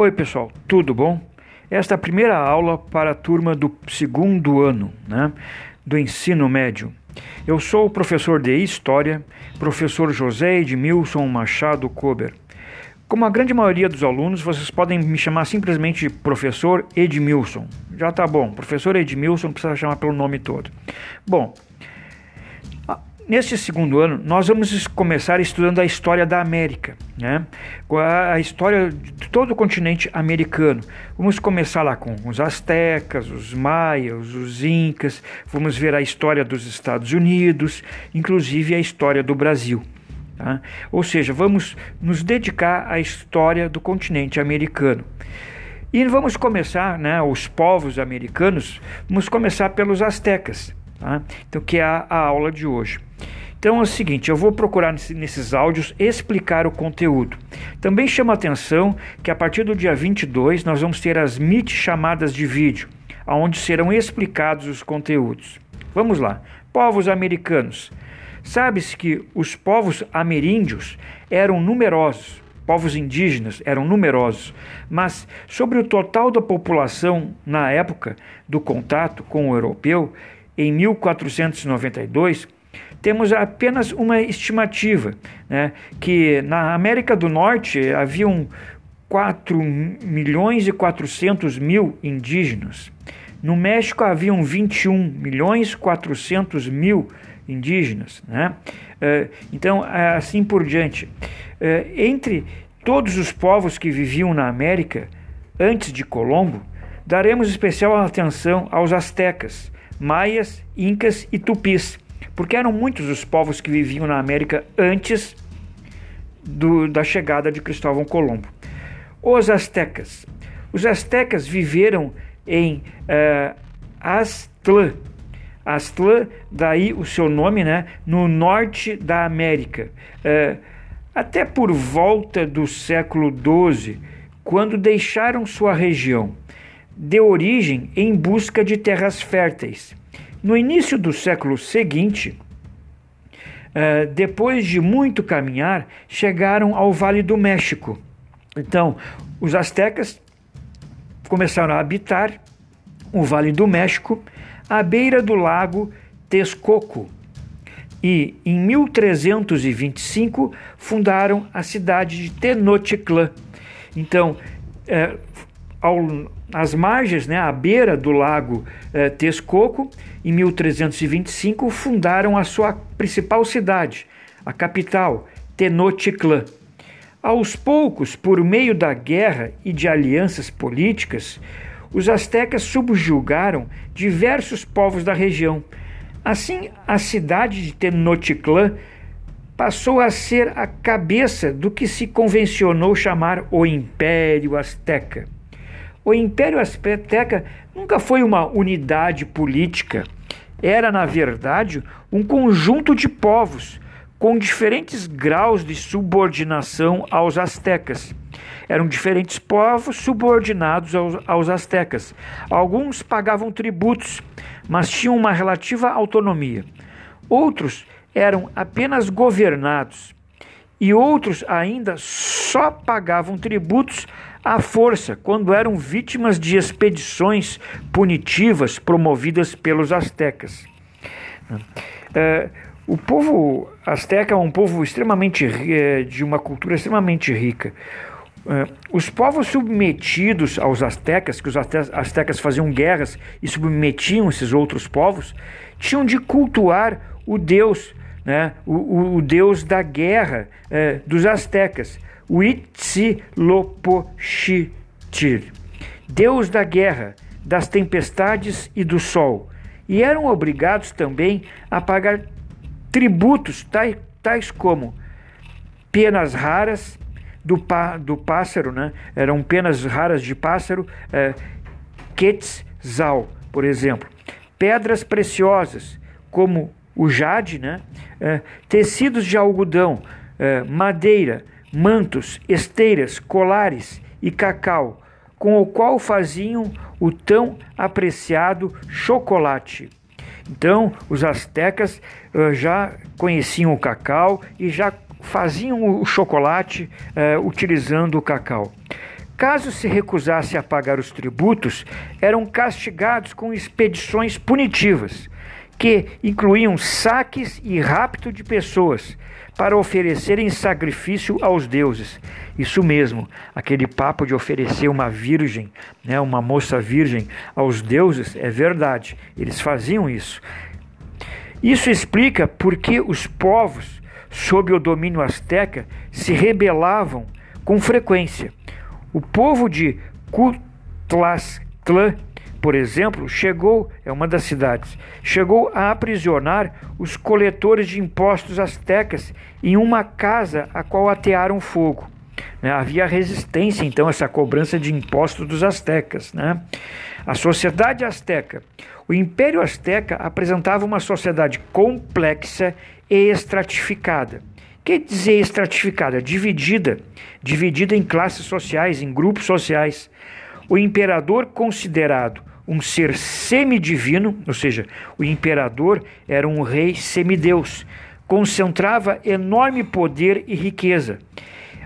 Oi, pessoal, tudo bom? Esta é a primeira aula para a turma do segundo ano né, do ensino médio. Eu sou o professor de História, professor José Edmilson Machado Kober. Como a grande maioria dos alunos, vocês podem me chamar simplesmente de professor Edmilson. Já tá bom, professor Edmilson não precisa chamar pelo nome todo. Bom, Neste segundo ano, nós vamos começar estudando a história da América, né? a história de todo o continente americano. Vamos começar lá com os astecas, os maias, os incas, vamos ver a história dos Estados Unidos, inclusive a história do Brasil. Tá? Ou seja, vamos nos dedicar à história do continente americano. E vamos começar, né, os povos americanos, vamos começar pelos astecas, tá? então, que é a, aula de hoje. Então é o seguinte, eu vou procurar nesses áudios explicar o conteúdo. Também chama atenção que a partir do dia 22 nós vamos ter as MIT chamadas de vídeo, onde serão explicados os conteúdos. Vamos lá. Povos americanos. Sabe-se que os povos ameríndios eram numerosos, povos indígenas eram numerosos, mas sobre o total da população na época do contato com o europeu, em 1492, temos apenas uma estimativa, né, que na América do Norte haviam 4 milhões e 400 mil indígenas. No México haviam 21 milhões e 400 mil indígenas. Né? Eh, então, assim por diante. Eh, entre todos os povos que viviam na América antes de Colombo, daremos especial atenção aos astecas, maias, incas e tupis porque eram muitos os povos que viviam na América antes do, da chegada de Cristóvão Colombo. Os astecas. Os astecas viveram em uh, Aztlán. Aztlán, daí o seu nome, né, no norte da América. Uh, até por volta do século XII, quando deixaram sua região, de origem em busca de terras férteis. No início do século seguinte, uh, depois de muito caminhar, chegaram ao Vale do México. Então, os astecas começaram a habitar o Vale do México, à beira do lago Texcoco. E em 1325 fundaram a cidade de Tenochtitlan. Então, é, ao, às margens, né, à beira do lago eh, Texcoco, em 1325 fundaram a sua principal cidade, a capital, Tenochtitlan. Aos poucos, por meio da guerra e de alianças políticas, os astecas subjugaram diversos povos da região. Assim, a cidade de Tenochtitlan passou a ser a cabeça do que se convencionou chamar o Império Azteca. O Império Azteca nunca foi uma unidade política. Era, na verdade, um conjunto de povos com diferentes graus de subordinação aos astecas. Eram diferentes povos subordinados aos, aos astecas. Alguns pagavam tributos, mas tinham uma relativa autonomia. Outros eram apenas governados e outros ainda só pagavam tributos à força quando eram vítimas de expedições punitivas promovidas pelos astecas. É, o povo asteca é um povo extremamente é, de uma cultura extremamente rica. É, os povos submetidos aos astecas, que os astecas faziam guerras e submetiam esses outros povos, tinham de cultuar o deus né, o, o, o deus da guerra é, dos astecas, Huitzilopochtli, deus da guerra, das tempestades e do sol. E eram obrigados também a pagar tributos tais, tais como penas raras do, pá, do pássaro, né? eram penas raras de pássaro, é, Quetzal, por exemplo, pedras preciosas como o jade, né? É, tecidos de algodão, é, madeira, mantos, esteiras, colares e cacau, com o qual faziam o tão apreciado chocolate. Então, os astecas uh, já conheciam o cacau e já faziam o chocolate uh, utilizando o cacau. Caso se recusasse a pagar os tributos, eram castigados com expedições punitivas, que incluíam saques e rapto de pessoas para oferecerem sacrifício aos deuses. Isso mesmo, aquele papo de oferecer uma virgem, né, uma moça virgem aos deuses, é verdade, eles faziam isso. Isso explica por que os povos sob o domínio asteca se rebelavam com frequência. O povo de Cutlasclã, por exemplo, chegou, é uma das cidades, chegou a aprisionar os coletores de impostos astecas em uma casa a qual atearam fogo. Né? Havia resistência, então, a essa cobrança de impostos dos astecas. Né? A sociedade asteca. O Império Azteca apresentava uma sociedade complexa e estratificada. Quer dizer estratificada? Dividida, dividida em classes sociais, em grupos sociais. O imperador considerado um ser semidivino, ou seja, o imperador era um rei semideus, concentrava enorme poder e riqueza.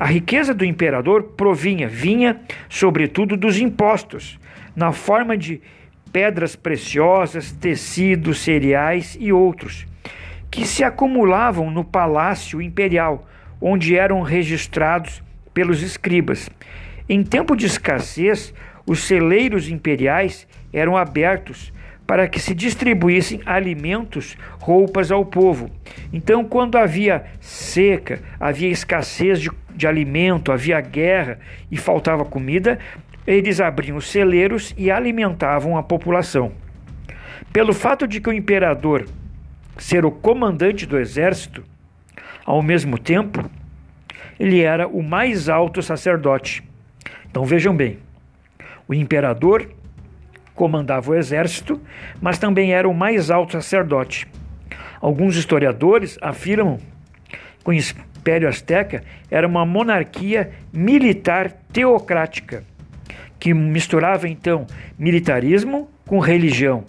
A riqueza do imperador provinha, vinha, sobretudo, dos impostos, na forma de pedras preciosas, tecidos, cereais e outros, que se acumulavam no palácio imperial, onde eram registrados pelos escribas. Em tempo de escassez, os celeiros imperiais eram abertos para que se distribuíssem alimentos, roupas ao povo. Então, quando havia seca, havia escassez de, de alimento, havia guerra e faltava comida, eles abriam os celeiros e alimentavam a população. Pelo fato de que o imperador ser o comandante do exército, ao mesmo tempo, ele era o mais alto sacerdote. Então vejam bem, o imperador comandava o exército, mas também era o mais alto sacerdote. Alguns historiadores afirmam que o Império Azteca era uma monarquia militar teocrática, que misturava então militarismo com religião.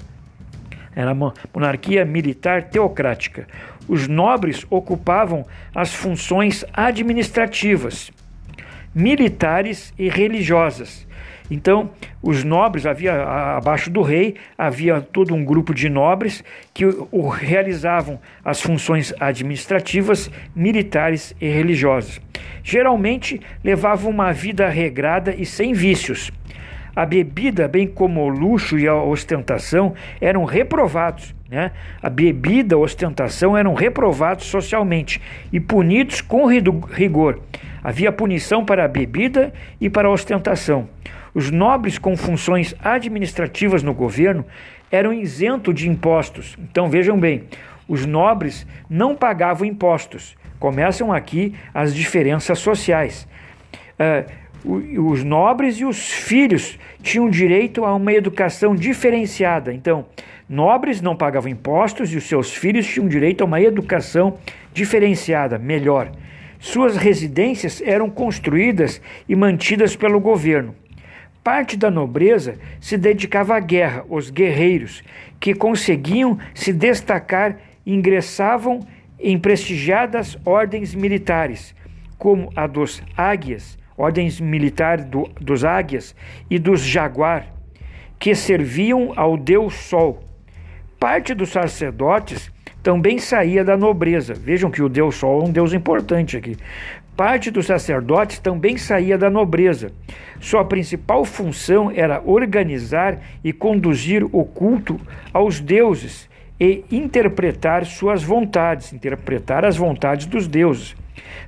Era uma monarquia militar teocrática. Os nobres ocupavam as funções administrativas, militares e religiosas então, os nobres, havia abaixo do rei, havia todo um grupo de nobres que o, realizavam as funções administrativas, militares e religiosas. Geralmente levavam uma vida regrada e sem vícios. A bebida, bem como o luxo e a ostentação, eram reprovados. Né? A bebida, a ostentação eram reprovados socialmente e punidos com rigor. Havia punição para a bebida e para a ostentação. Os nobres com funções administrativas no governo eram isentos de impostos. Então vejam bem, os nobres não pagavam impostos. Começam aqui as diferenças sociais. Uh, os nobres e os filhos tinham direito a uma educação diferenciada. Então, nobres não pagavam impostos e os seus filhos tinham direito a uma educação diferenciada, melhor. Suas residências eram construídas e mantidas pelo governo. Parte da nobreza se dedicava à guerra, os guerreiros, que conseguiam se destacar ingressavam em prestigiadas ordens militares, como a dos águias, ordens militares do, dos águias e dos jaguar, que serviam ao deus Sol. Parte dos sacerdotes também saía da nobreza. Vejam que o deus Sol é um deus importante aqui. Parte dos sacerdotes também saía da nobreza. Sua principal função era organizar e conduzir o culto aos deuses e interpretar suas vontades, interpretar as vontades dos deuses.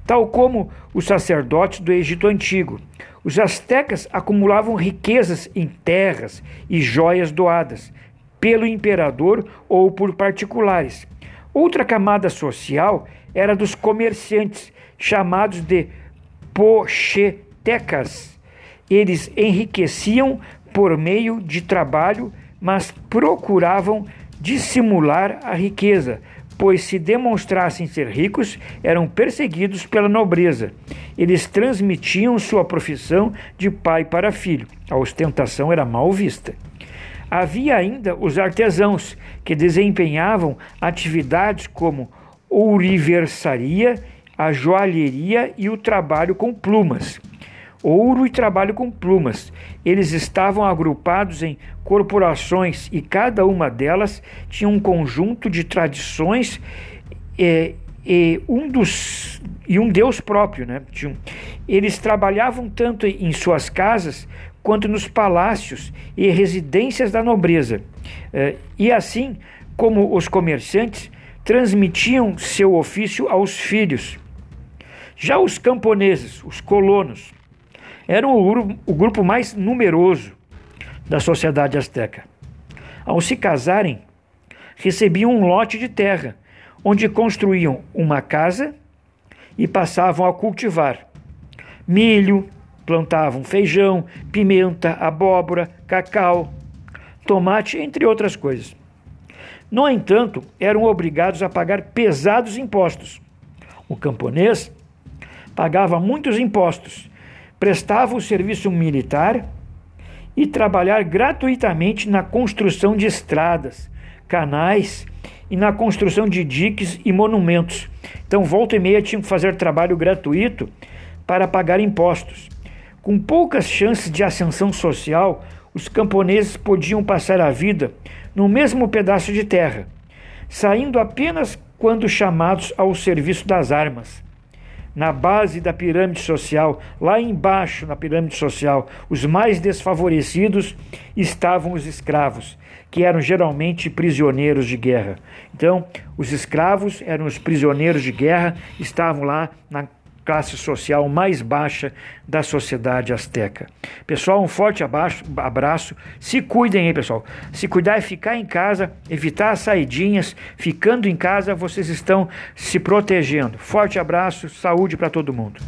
Tal como os sacerdotes do Egito Antigo, os astecas acumulavam riquezas em terras e joias doadas pelo imperador ou por particulares. Outra camada social era dos comerciantes chamados de pochetecas. Eles enriqueciam por meio de trabalho, mas procuravam dissimular a riqueza, pois se demonstrassem ser ricos, eram perseguidos pela nobreza. Eles transmitiam sua profissão de pai para filho. A ostentação era mal vista. Havia ainda os artesãos, que desempenhavam atividades como ouriversaria a joalheria e o trabalho com plumas. Ouro e trabalho com plumas. Eles estavam agrupados em corporações e cada uma delas tinha um conjunto de tradições e, e um dos e um Deus próprio, né? Eles trabalhavam tanto em suas casas quanto nos palácios e residências da nobreza. É, e assim como os comerciantes transmitiam seu ofício aos filhos. Já os camponeses, os colonos, eram o grupo, mais numeroso da sociedade asteca. Ao se casarem, recebiam um lote de terra, onde construíam uma casa e passavam a cultivar milho, plantavam feijão, pimenta, abóbora, cacau, tomate, entre outras coisas. No entanto, eram obrigados a pagar pesados impostos. O camponês pagava muitos impostos, prestava o serviço militar e trabalhar gratuitamente na construção de estradas, canais e na construção de diques e monumentos. Então, volta e meia tinham que fazer trabalho gratuito para pagar impostos. Com poucas chances de ascensão social, os camponeses podiam passar a vida no mesmo pedaço de terra, saindo apenas quando chamados ao serviço das armas na base da pirâmide social, lá embaixo na pirâmide social, os mais desfavorecidos estavam os escravos, que eram geralmente prisioneiros de guerra. Então, os escravos eram os prisioneiros de guerra, estavam lá na classe social mais baixa da sociedade asteca. Pessoal, um forte abaixo, abraço. Se cuidem aí, pessoal. Se cuidar é ficar em casa, evitar as saidinhas. Ficando em casa, vocês estão se protegendo. Forte abraço, saúde para todo mundo.